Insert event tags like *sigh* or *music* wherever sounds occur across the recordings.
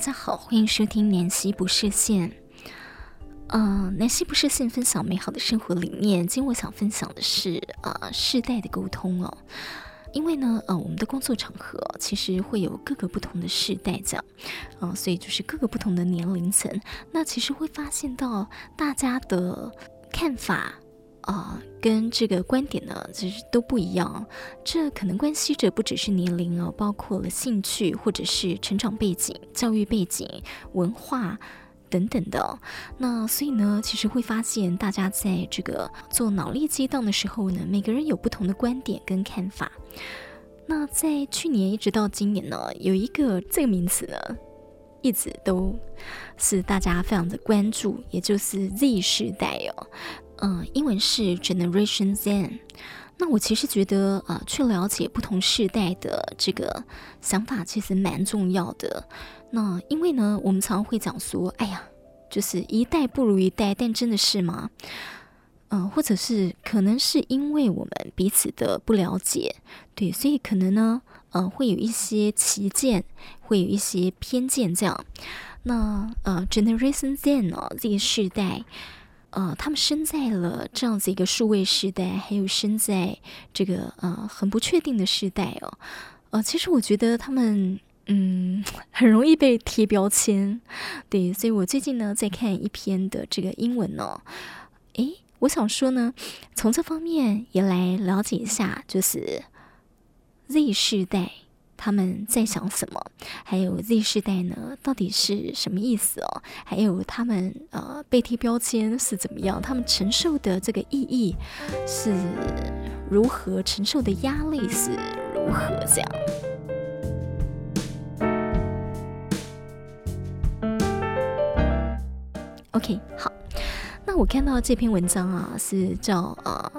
大家好，欢迎收听南希不设限。呃，南希不设限分享美好的生活理念。今天我想分享的是呃世代的沟通哦，因为呢，呃，我们的工作场合其实会有各个不同的世代这样，呃，所以就是各个不同的年龄层，那其实会发现到大家的看法。啊、跟这个观点呢，其实都不一样。这可能关系着不只是年龄哦，包括了兴趣，或者是成长背景、教育背景、文化等等的。那所以呢，其实会发现大家在这个做脑力激荡的时候呢，每个人有不同的观点跟看法。那在去年一直到今年呢，有一个这个名词呢，一直都是大家非常的关注，也就是 Z 时代哦。嗯，英文是 Generation Z。那我其实觉得，呃，去了解不同世代的这个想法，其实蛮重要的。那因为呢，我们常常会讲说，哎呀，就是一代不如一代，但真的是吗？嗯、或者是可能是因为我们彼此的不了解，对，所以可能呢，呃，会有一些歧见，会有一些偏见这样。那呃，Generation Z 呢，这个世代。呃，他们生在了这样子一个数位时代，还有生在这个呃很不确定的时代哦。呃，其实我觉得他们嗯 *laughs* 很容易被贴标签，对，所以我最近呢在看一篇的这个英文哦，诶，我想说呢，从这方面也来了解一下，就是 Z 世代。他们在想什么？还有 Z 世代呢？到底是什么意思哦？还有他们呃被贴标签是怎么样？他们承受的这个意义是如何？承受的压力是如何？这样。OK，好，那我看到这篇文章啊，是叫呃，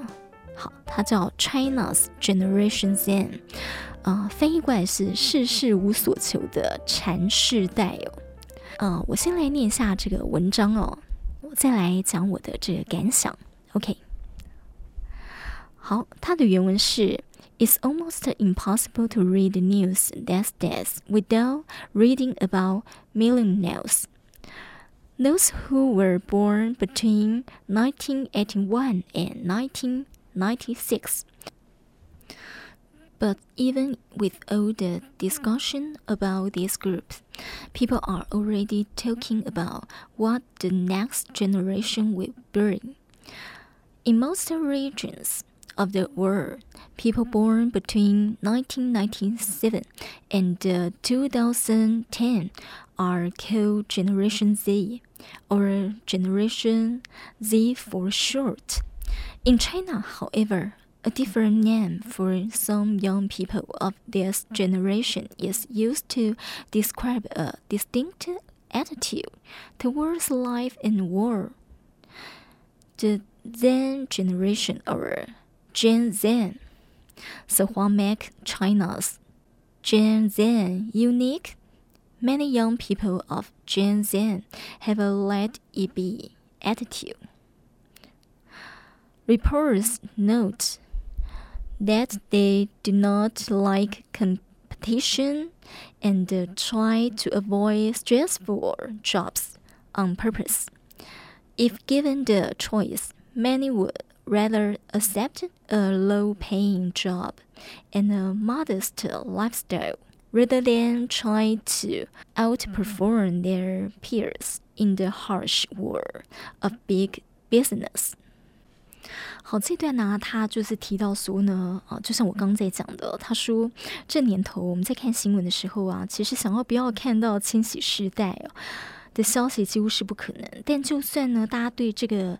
好，它叫 China's Generation Z。啊、呃，翻译过来是“事事无所求”的禅世代哦。嗯、呃，我先来念一下这个文章哦，我再来讲我的这个感想。OK，好，它的原文是：“It's almost impossible to read the news these days without reading about millennials, those who were born between 1981 and 1996。” but even with all the discussion about these groups, people are already talking about what the next generation will bring. In most regions of the world, people born between 1997 and uh, 2010 are called Generation Z, or Generation Z for short. In China, however, a different name for some young people of this generation is used to describe a distinct attitude towards life and war. The Zen generation, or Gen Z. So what makes China's Gen Z unique? Many young people of Gen Z have a let it be attitude. Reports note that they do not like competition and uh, try to avoid stressful jobs on purpose. If given the choice, many would rather accept a low paying job and a modest lifestyle rather than try to outperform their peers in the harsh world of big business. 好，这段呢，他就是提到说呢，啊，就像我刚刚在讲的，他说这年头我们在看新闻的时候啊，其实想要不要看到千禧世代哦的消息几乎是不可能。但就算呢，大家对这个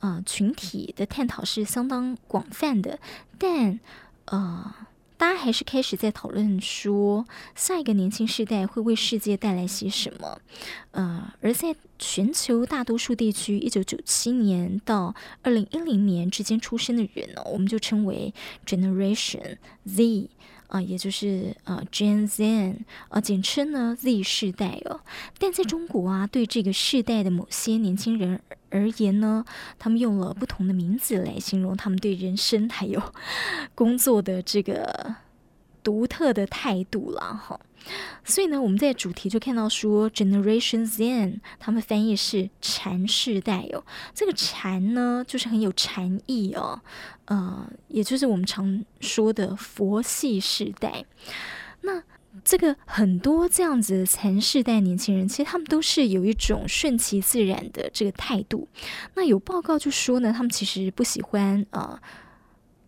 呃群体的探讨是相当广泛的，但呃。大家还是开始在讨论说，下一个年轻世代会为世界带来些什么？呃，而在全球大多数地区，一九九七年到二零一零年之间出生的人呢，我们就称为 Generation Z。啊，也就是呃，Gen Z，呃，简称呢 Z 世代哦。但在中国啊，对这个世代的某些年轻人而言呢，他们用了不同的名字来形容他们对人生还有工作的这个独特的态度了哈。所以呢，我们在主题就看到说，Generation Z，他们翻译是禅世代哦。这个禅呢，就是很有禅意哦，呃，也就是我们常说的佛系世代。那这个很多这样子的禅世代年轻人，其实他们都是有一种顺其自然的这个态度。那有报告就说呢，他们其实不喜欢啊。呃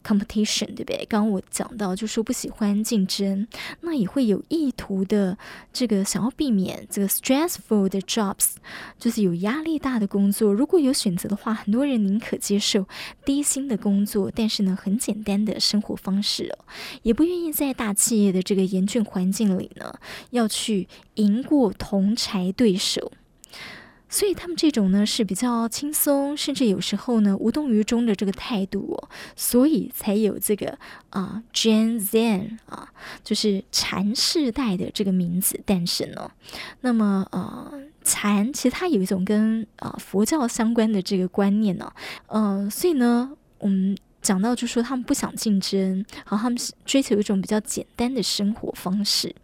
competition 对不对？刚刚我讲到，就说不喜欢竞争，那也会有意图的这个想要避免这个 stressful 的 jobs，就是有压力大的工作。如果有选择的话，很多人宁可接受低薪的工作，但是呢，很简单的生活方式哦，也不愿意在大企业的这个严峻环境里呢，要去赢过同侪对手。所以他们这种呢是比较轻松，甚至有时候呢无动于衷的这个态度哦，所以才有这个啊、呃、Gen Z 啊，就是禅世代的这个名字诞生了。那么呃，禅其实它有一种跟啊、佛教相关的这个观念呢、嗯、所以呢我们讲到就说他们不想竞争，好，他们追求一种比较简单的生活方式，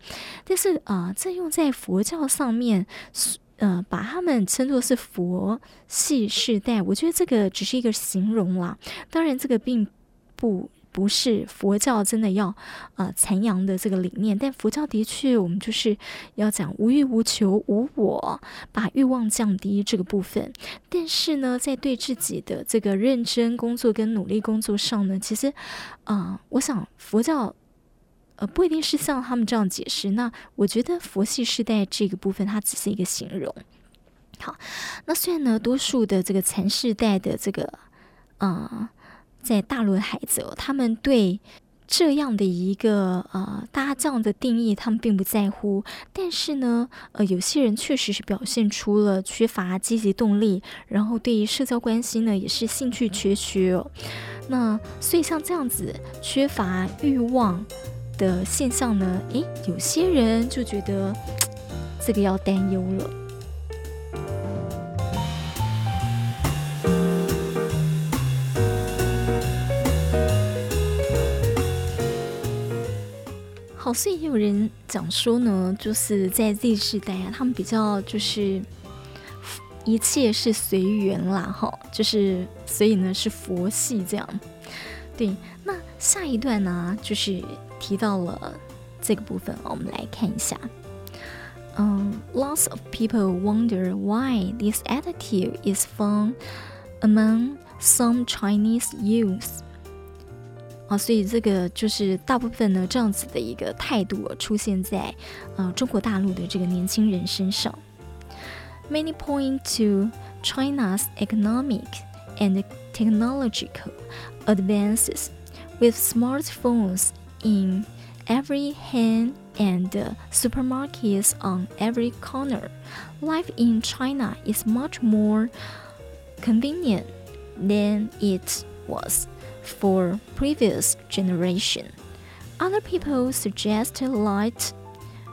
但是啊，这、用在佛教上面。呃，把他们称作是佛系世代，我觉得这个只是一个形容啦。当然，这个并不不是佛教真的要呃残阳的这个理念。但佛教的确，我们就是要讲无欲无求、无我，把欲望降低这个部分。但是呢，在对自己的这个认真工作跟努力工作上呢，其实啊、我想佛教。呃，不一定是像他们这样解释。那我觉得佛系世代这个部分，它只是一个形容。好，那虽然呢，多数的这个禅世代的这个，呃，在大陆的孩子哦，他们对这样的一个呃，大家这样的定义，他们并不在乎。但是呢，呃，有些人确实是表现出了缺乏积极动力，然后对于社交关系呢，也是兴趣缺缺哦。那所以像这样子缺乏欲望。的现象呢？诶，有些人就觉得这个要担忧了。好，所以也有人讲说呢，就是在 Z 世代啊，他们比较就是一切是随缘啦，哈，就是所以呢是佛系这样。对，那下一段呢就是。提到了这个部分，我们来看一下。嗯，lots of people wonder why this attitude is found among some Chinese youth。啊，所以这个就是大部分呢这样子的一个态度出现在呃中国大陆的这个年轻人身上。Many point to China's economic and technological advances with smartphones. in every hand and supermarkets on every corner. Life in China is much more convenient than it was for previous generation. Other people suggest like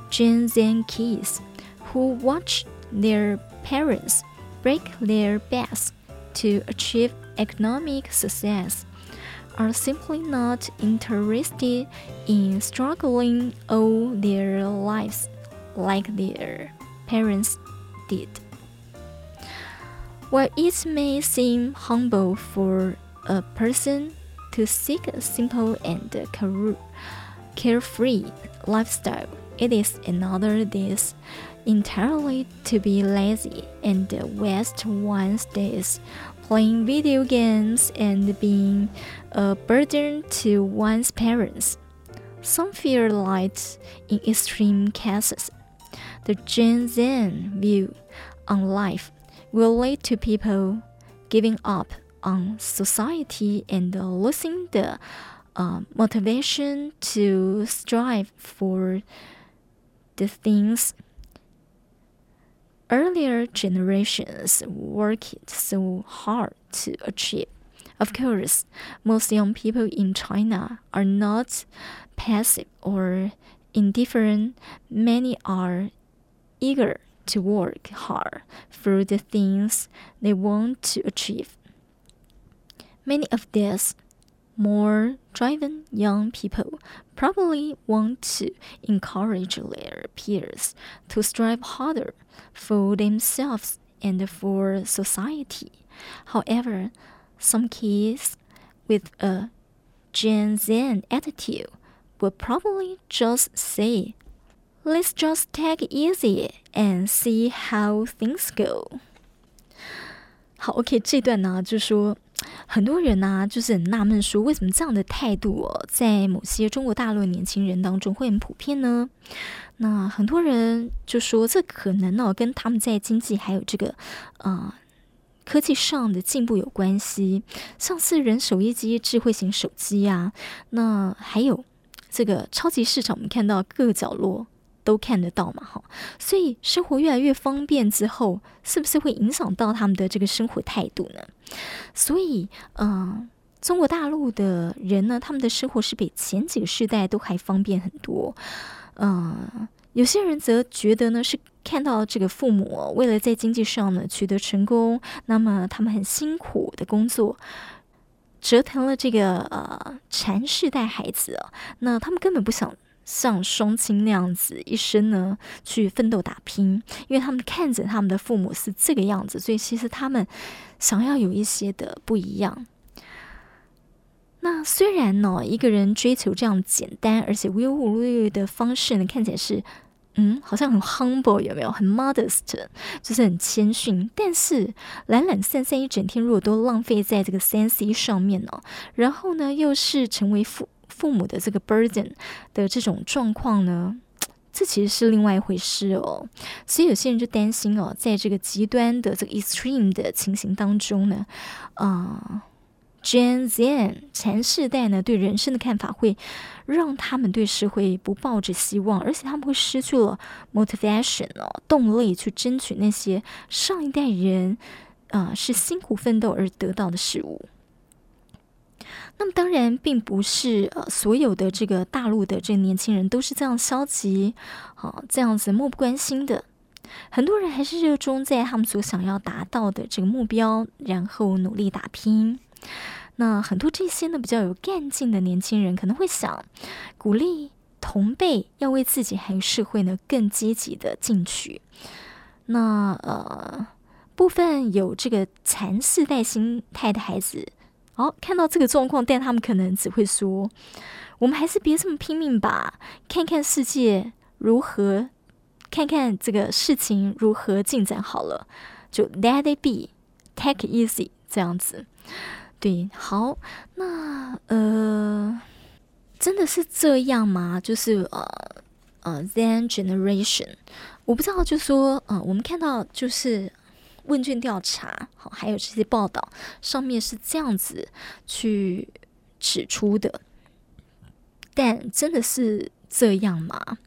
Gen Z kids who watch their parents break their backs to achieve economic success are simply not interested in struggling all their lives like their parents did. While it may seem humble for a person to seek a simple and carefree lifestyle, it is another this entirely to be lazy and waste one's days playing video games and being a burden to one's parents. Some feel like, in extreme cases, the Gen Z view on life will lead to people giving up on society and losing the uh, motivation to strive for the things earlier generations worked so hard to achieve. Of course, most young people in China are not passive or indifferent. Many are eager to work hard for the things they want to achieve. Many of these more driven young people probably want to encourage their peers to strive harder for themselves and for society. However, some kids with a Gen Z attitude will probably just say, Let's just take it easy and see how things go. 好，OK，这段呢，就是说 很多人呢、就是很纳闷，说为什么这样的态度哦，在某些中国大陆年轻人当中会很普遍呢？那很多人就说，这可能呢、哦，跟他们在经济还有这个、呃、科技上的进步有关系，像是人手一机智慧型手机啊，那还有这个超级市场，我们看到各个角落。都看得到嘛，哈，所以生活越来越方便之后，是不是会影响到他们的这个生活态度呢？所以，嗯、中国大陆的人呢，他们的生活是比前几个世代都还方便很多。嗯、有些人则觉得呢，是看到这个父母为了在经济上呢取得成功，那么他们很辛苦的工作，折腾了这个呃蚕世代孩子啊，那他们根本不想。像双亲那样子一生呢去奋斗打拼，因为他们看着他们的父母是这个样子，所以其实他们想要有一些的不一样。那虽然呢，一个人追求这样简单而且无忧无虑的方式呢，看起来是嗯，好像很 humble，有没有？很 modest，就是很谦逊。但是懒懒散散一整天，如果都浪费在这个三 C 上面呢，然后呢，又是成为父。父母的这个 burden 的这种状况呢，*tsk* 这其实是另外一回事哦。所以有些人就担心哦，在这个极端的这个 extreme 的情形当中呢，啊、呃、Gen Z 前世代呢对人生的看法会让他们对社会不抱着希望，而且他们会失去了 motivation 哦，动力去争取那些上一代人啊、是辛苦奋斗而得到的事物。那么当然，并不是呃所有的这个大陆的这年轻人都是这样消极，啊，这样子漠不关心的。很多人还是热衷在他们所想要达到的这个目标，然后努力打拼。那很多这些呢比较有干劲的年轻人可能会想，鼓励同辈要为自己还有社会呢更积极的进取。那呃部分有这个残世代心态的孩子。好、看到这个状况，但他们可能只会说：“我们还是别这么拼命吧，看看世界如何，看看这个事情如何进展好了，就 let it be，take easy 这样子。”对，好，那呃，真的是这样吗？就是呃呃，Zen generation，我不知道，就说呃，我们看到就是。问卷调查，好，还有这些报道上面是这样子去指出的，但真的是这样吗？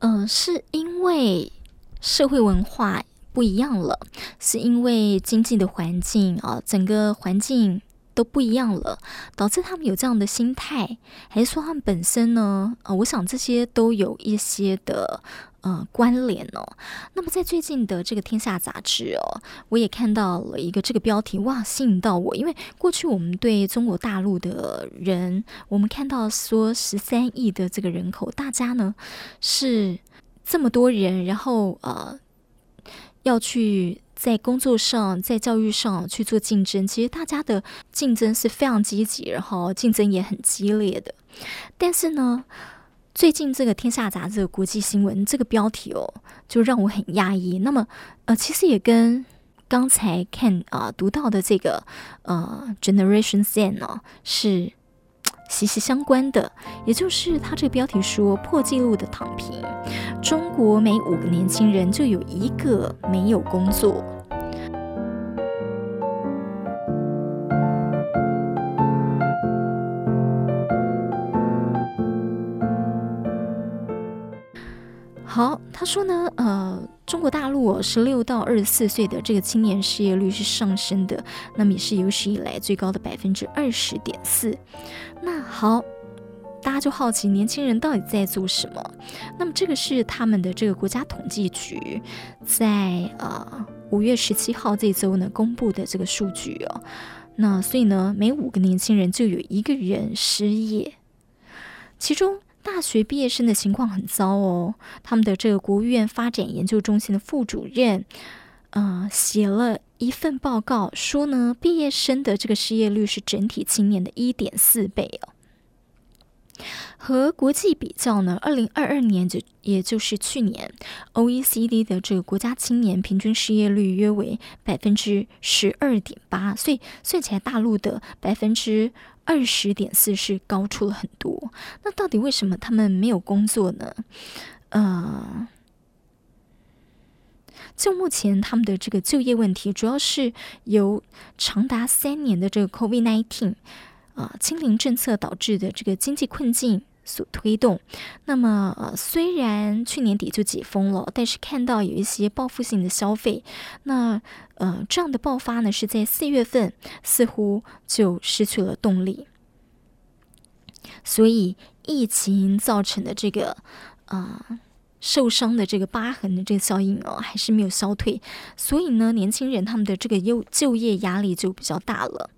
嗯、是因为社会文化不一样了，是因为经济的环境啊，整个环境都不一样了，导致他们有这样的心态，还是说他们本身呢？啊，我想这些都有一些的。呃，关联哦。那么在最近的这个《天下》杂志哦，我也看到了一个这个标题，哇，吸引到我。因为过去我们对中国大陆的人，我们看到说十三亿的这个人口，大家呢是这么多人，然后呃要去在工作上、在教育上去做竞争，其实大家的竞争是非常积极，然后竞争也很激烈的。但是呢，最近这个《天下》杂志的国际新闻这个标题哦，就让我很压抑。那么，呃，其实也跟刚才看啊、读到的这个呃 Generation Z 呢是息息相关的。也就是他这个标题说破纪录的躺平，中国每五个年轻人就有一个没有工作。好，他说呢，呃，中国大陆十六到二十四岁的这个青年失业率是上升的，那么也是有史以来最高的百分之二十点四。那好，大家就好奇年轻人到底在做什么？那么这个是他们的这个国家统计局在呃五月十七号这周呢公布的这个数据哦。那所以呢，每五个年轻人就有一个人失业。其中大学毕业生的情况很糟哦，他们的这个国务院发展研究中心的副主任，呃，写了一份报告，说呢，毕业生的这个失业率是整体青年的一点四倍哦。和国际比较呢，二零二二年就也就是去年，OECD 的这个国家青年平均失业率约为百分之十二点八，所以算起来大陆的百分之二十点四是高出了很多。那到底为什么他们没有工作呢？呃，就目前他们的这个就业问题，主要是由长达三年的这个 COVID-19。啊，清零政策导致的这个经济困境所推动。那么，呃，虽然去年底就解封了，但是看到有一些报复性的消费，那呃，这样的爆发呢，是在四月份似乎就失去了动力。所以，疫情造成的这个啊、呃、受伤的这个疤痕的这个效应哦，还是没有消退。所以呢，年轻人他们的这个优就业压力就比较大了。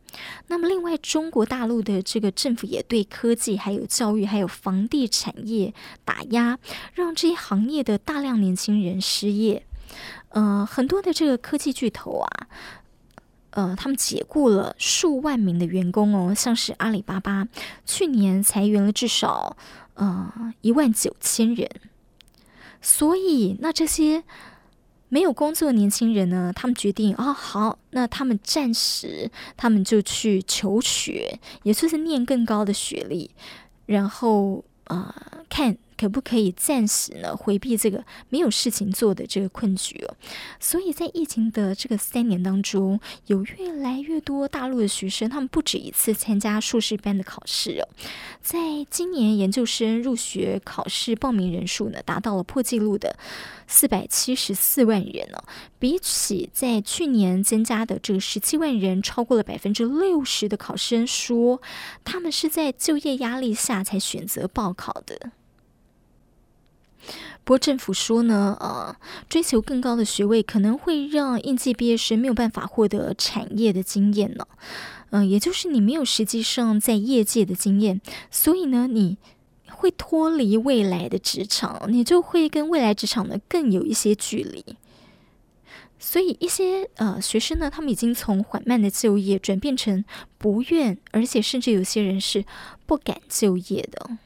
那么，另外，中国大陆的这个政府也对科技、还有教育、还有房地产业打压，让这些行业的大量年轻人失业。呃，很多的这个科技巨头啊，呃，他们解雇了数万名的员工哦，像是阿里巴巴，去年裁员了至少呃一万九千人。所以，那这些。没有工作的年轻人呢，他们决定啊、哦，好，那他们暂时，他们就去求学，也就是念更高的学历，然后啊、呃，看。可不可以暂时呢回避这个没有事情做的这个困局哦？所以在疫情的这个三年当中，有越来越多大陆的学生，他们不止一次参加硕士班的考试哦。在今年研究生入学考试报名人数呢，达到了破纪录的四百七十四万人哦，比起在去年增加的这个十七万人，超过了百分之六十的考生说，他们是在就业压力下才选择报考的。不过政府说呢，呃，追求更高的学位可能会让应届毕业生没有办法获得产业的经验呢，嗯、也就是你没有实际上在业界的经验，所以呢，你会脱离未来的职场，你就会跟未来职场呢更有一些距离。所以一些呃学生呢，他们已经从缓慢的就业转变成不愿，而且甚至有些人是不敢就业的。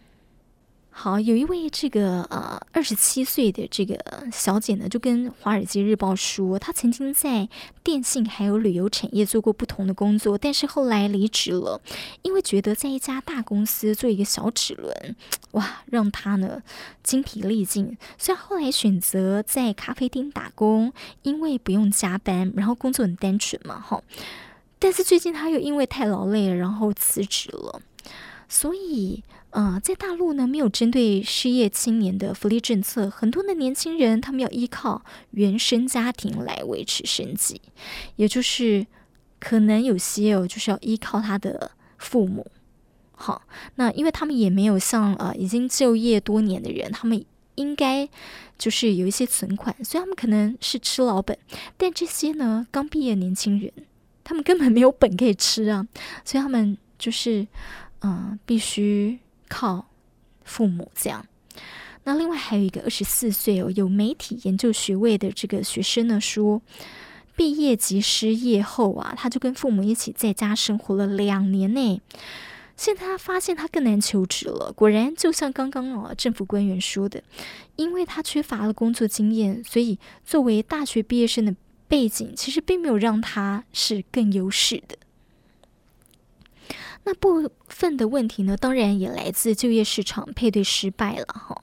好，有一位这个呃二十七岁的这个小姐呢，就跟《华尔街日报》说，她曾经在电信还有旅游产业做过不同的工作，但是后来离职了，因为觉得在一家大公司做一个小齿轮，哇，让她呢精疲力尽，虽然后来选择在咖啡厅打工，因为不用加班，然后工作很单纯嘛，哈。但是最近她又因为太劳累了，然后辞职了，所以。啊、在大陆呢，没有针对失业青年的福利政策，很多的年轻人他们要依靠原生家庭来维持生计，也就是可能有些哦，就是要依靠他的父母。好，那因为他们也没有像呃已经就业多年的人，他们应该就是有一些存款，所以他们可能是吃老本。但这些呢，刚毕业年轻人，他们根本没有本可以吃啊，所以他们就是嗯、必须。靠父母这样，那另外还有一个二十四岁哦，有媒体研究学位的这个学生呢，说毕业及失业后啊，他就跟父母一起在家生活了两年内，现在他发现他更难求职了。果然，就像刚刚哦政府官员说的，因为他缺乏了工作经验，所以作为大学毕业生的背景，其实并没有让他是更优势的。那部分的问题呢，当然也来自就业市场配对失败了哈。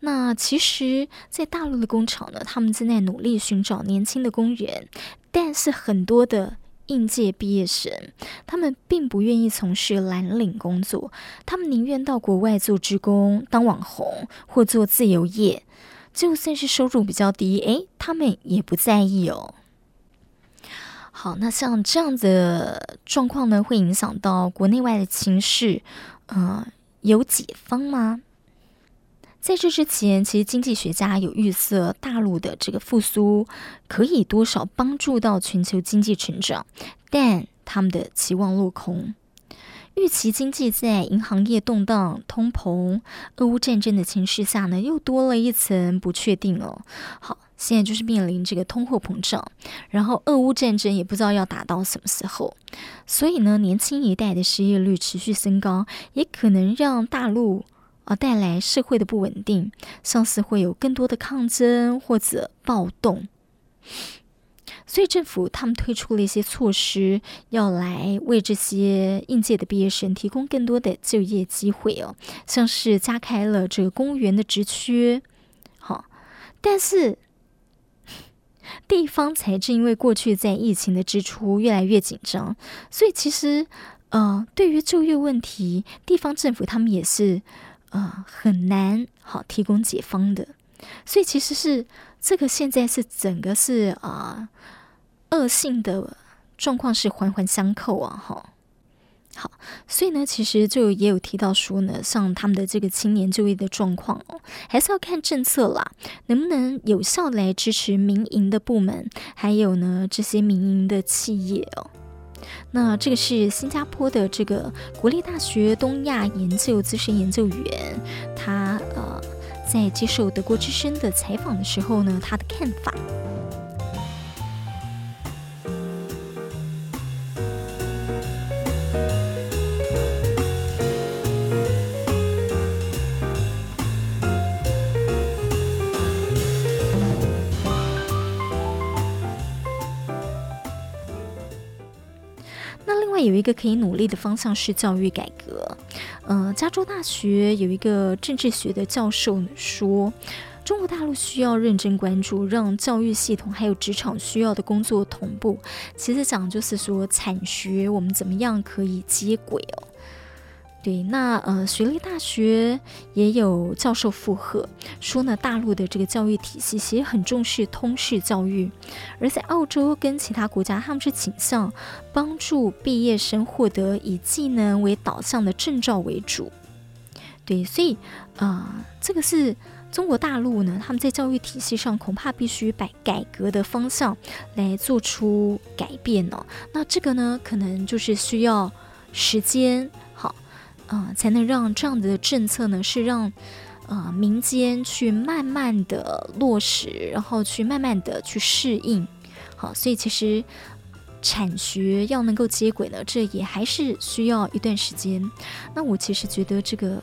那其实，在大陆的工厂呢，他们正在努力寻找年轻的工人，但是很多的应届毕业生，他们并不愿意从事蓝领工作，他们宁愿到国外做职工、当网红或做自由业，就算是收入比较低，诶，他们也不在意哦。好，那像这样的状况呢，会影响到国内外的情势，呃，有解方吗？在这之前，其实经济学家有预测，大陆的这个复苏可以多少帮助到全球经济成长，但他们的期望落空。预期经济在银行业动荡、通膨、俄乌战争的情势下呢，又多了一层不确定哦。好，现在就是面临这个通货膨胀，然后俄乌战争也不知道要打到什么时候，所以呢，年轻一代的失业率持续升高，也可能让大陆啊带来社会的不稳定，像是会有更多的抗争或者暴动。所以政府他们推出了一些措施，要来为这些应届的毕业生提供更多的就业机会哦，像是加开了这个公务员的职缺，好，但是地方财政因为过去在疫情的支出越来越紧张，所以其实呃，对于就业问题，地方政府他们也是呃很难好提供解方的，所以其实是这个现在是整个是啊。呃恶性的状况是环环相扣啊，哈，好，所以呢，其实就也有提到说呢，像他们的这个青年就业的状况哦，还是要看政策啦，能不能有效来支持民营的部门，还有呢这些民营的企业哦。那这个是新加坡的这个国立大学东亚研究资深研究员，他呃在接受德国之声的采访的时候呢，他的看法。有一个可以努力的方向是教育改革。呃，加州大学有一个政治学的教授说，中国大陆需要认真关注，让教育系统还有职场需要的工作同步。其实讲就是说，产学我们怎么样可以接轨哦。对，那呃，学历大学也有教授附和说呢，大陆的这个教育体系其实很重视通识教育，而在澳洲跟其他国家，他们是倾向帮助毕业生获得以技能为导向的证照为主。对，所以、呃，这个是中国大陆呢，他们在教育体系上恐怕必须摆改革的方向来做出改变哦。那这个呢，可能就是需要时间。啊、呃，才能让这样的政策呢，是让呃民间去慢慢的落实，然后去慢慢的去适应。好，所以其实产学要能够接轨呢，这也还是需要一段时间。那我其实觉得这个。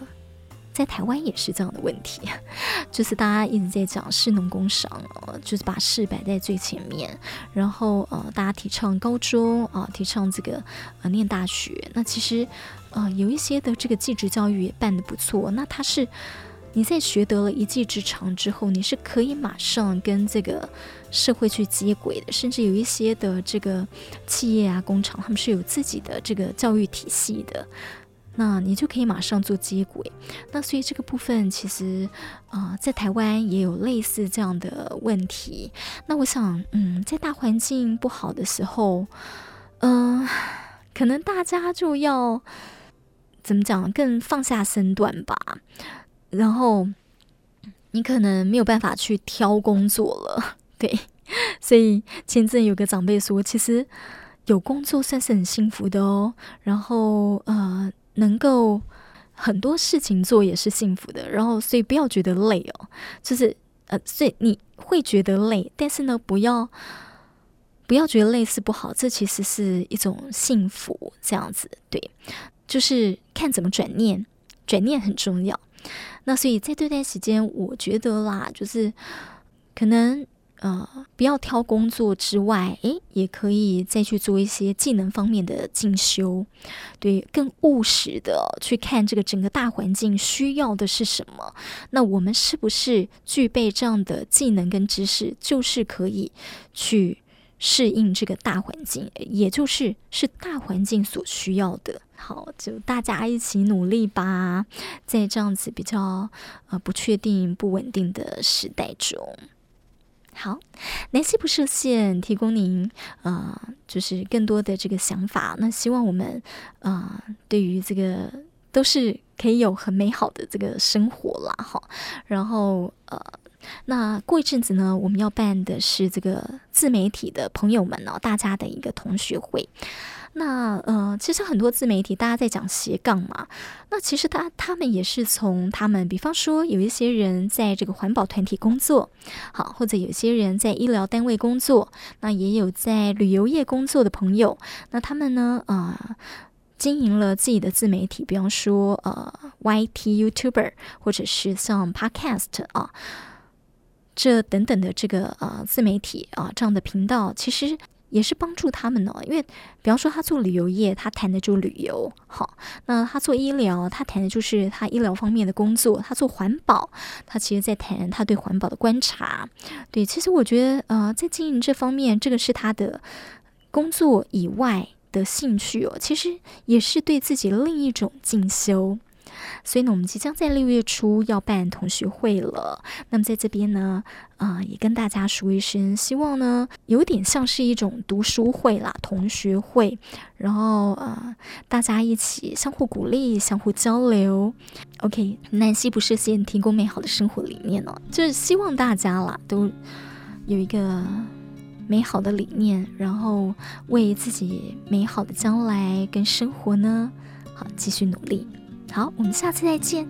在台湾也是这样的问题，*laughs* 就是大家一直在讲士农工商，呃，就是把士摆在最前面，然后呃，大家提倡高中啊、提倡这个呃念大学。那其实呃有一些的这个技职教育也办得不错。那它是你在学得了一技之长之后，你是可以马上跟这个社会去接轨的。甚至有一些的这个企业啊、工厂，他们是有自己的这个教育体系的。那你就可以马上做接轨，那所以这个部分其实啊、在台湾也有类似这样的问题。那我想，嗯，在大环境不好的时候，嗯、可能大家就要怎么讲，更放下身段吧。然后你可能没有办法去挑工作了，*laughs* 对。所以前阵有个长辈说，其实有工作算是很幸福的哦。然后呃。能够很多事情做也是幸福的，然后所以不要觉得累哦，就是呃，所以你会觉得累，但是呢，不要不要觉得累是不好，这其实是一种幸福，这样子对，就是看怎么转念，转念很重要。那所以在这段时间，我觉得啦，就是可能。呃，不要挑工作之外，诶，也可以再去做一些技能方面的进修，对，更务实的去看这个整个大环境需要的是什么。那我们是不是具备这样的技能跟知识，就是可以去适应这个大环境，也就是是大环境所需要的。好，就大家一起努力吧，在这样子比较呃不确定、不稳定的时代中。好，南希不设限，提供您呃，就是更多的这个想法。那希望我们呃，对于这个都是可以有很美好的这个生活啦，哈。然后呃，那过一阵子呢，我们要办的是这个自媒体的朋友们哦，大家的一个同学会。那呃，其实很多自媒体大家在讲斜杠嘛，那其实他他们也是从他们，比方说有一些人在这个环保团体工作，好，或者有些人在医疗单位工作，那也有在旅游业工作的朋友，那他们呢，啊、呃，经营了自己的自媒体，比方说呃，YT YouTuber，或者是像 Podcast 啊，这等等的这个呃自媒体啊这样的频道，其实。也是帮助他们呢，因为比方说他做旅游业，他谈的就旅游，好，那他做医疗，他谈的就是他医疗方面的工作；他做环保，他其实在谈他对环保的观察。对，其实我觉得，呃，在经营这方面，这个是他的工作以外的兴趣哦，其实也是对自己另一种进修。所以呢，我们即将在六月初要办同学会了。那么在这边呢，啊、呃，也跟大家说一声，希望呢，有点像是一种读书会啦，同学会，然后啊、呃，大家一起相互鼓励、相互交流。OK，南希不设限，提供美好的生活理念哦，就是希望大家啦，都有一个美好的理念，然后为自己美好的将来跟生活呢，好，继续努力。好，我们下次再见。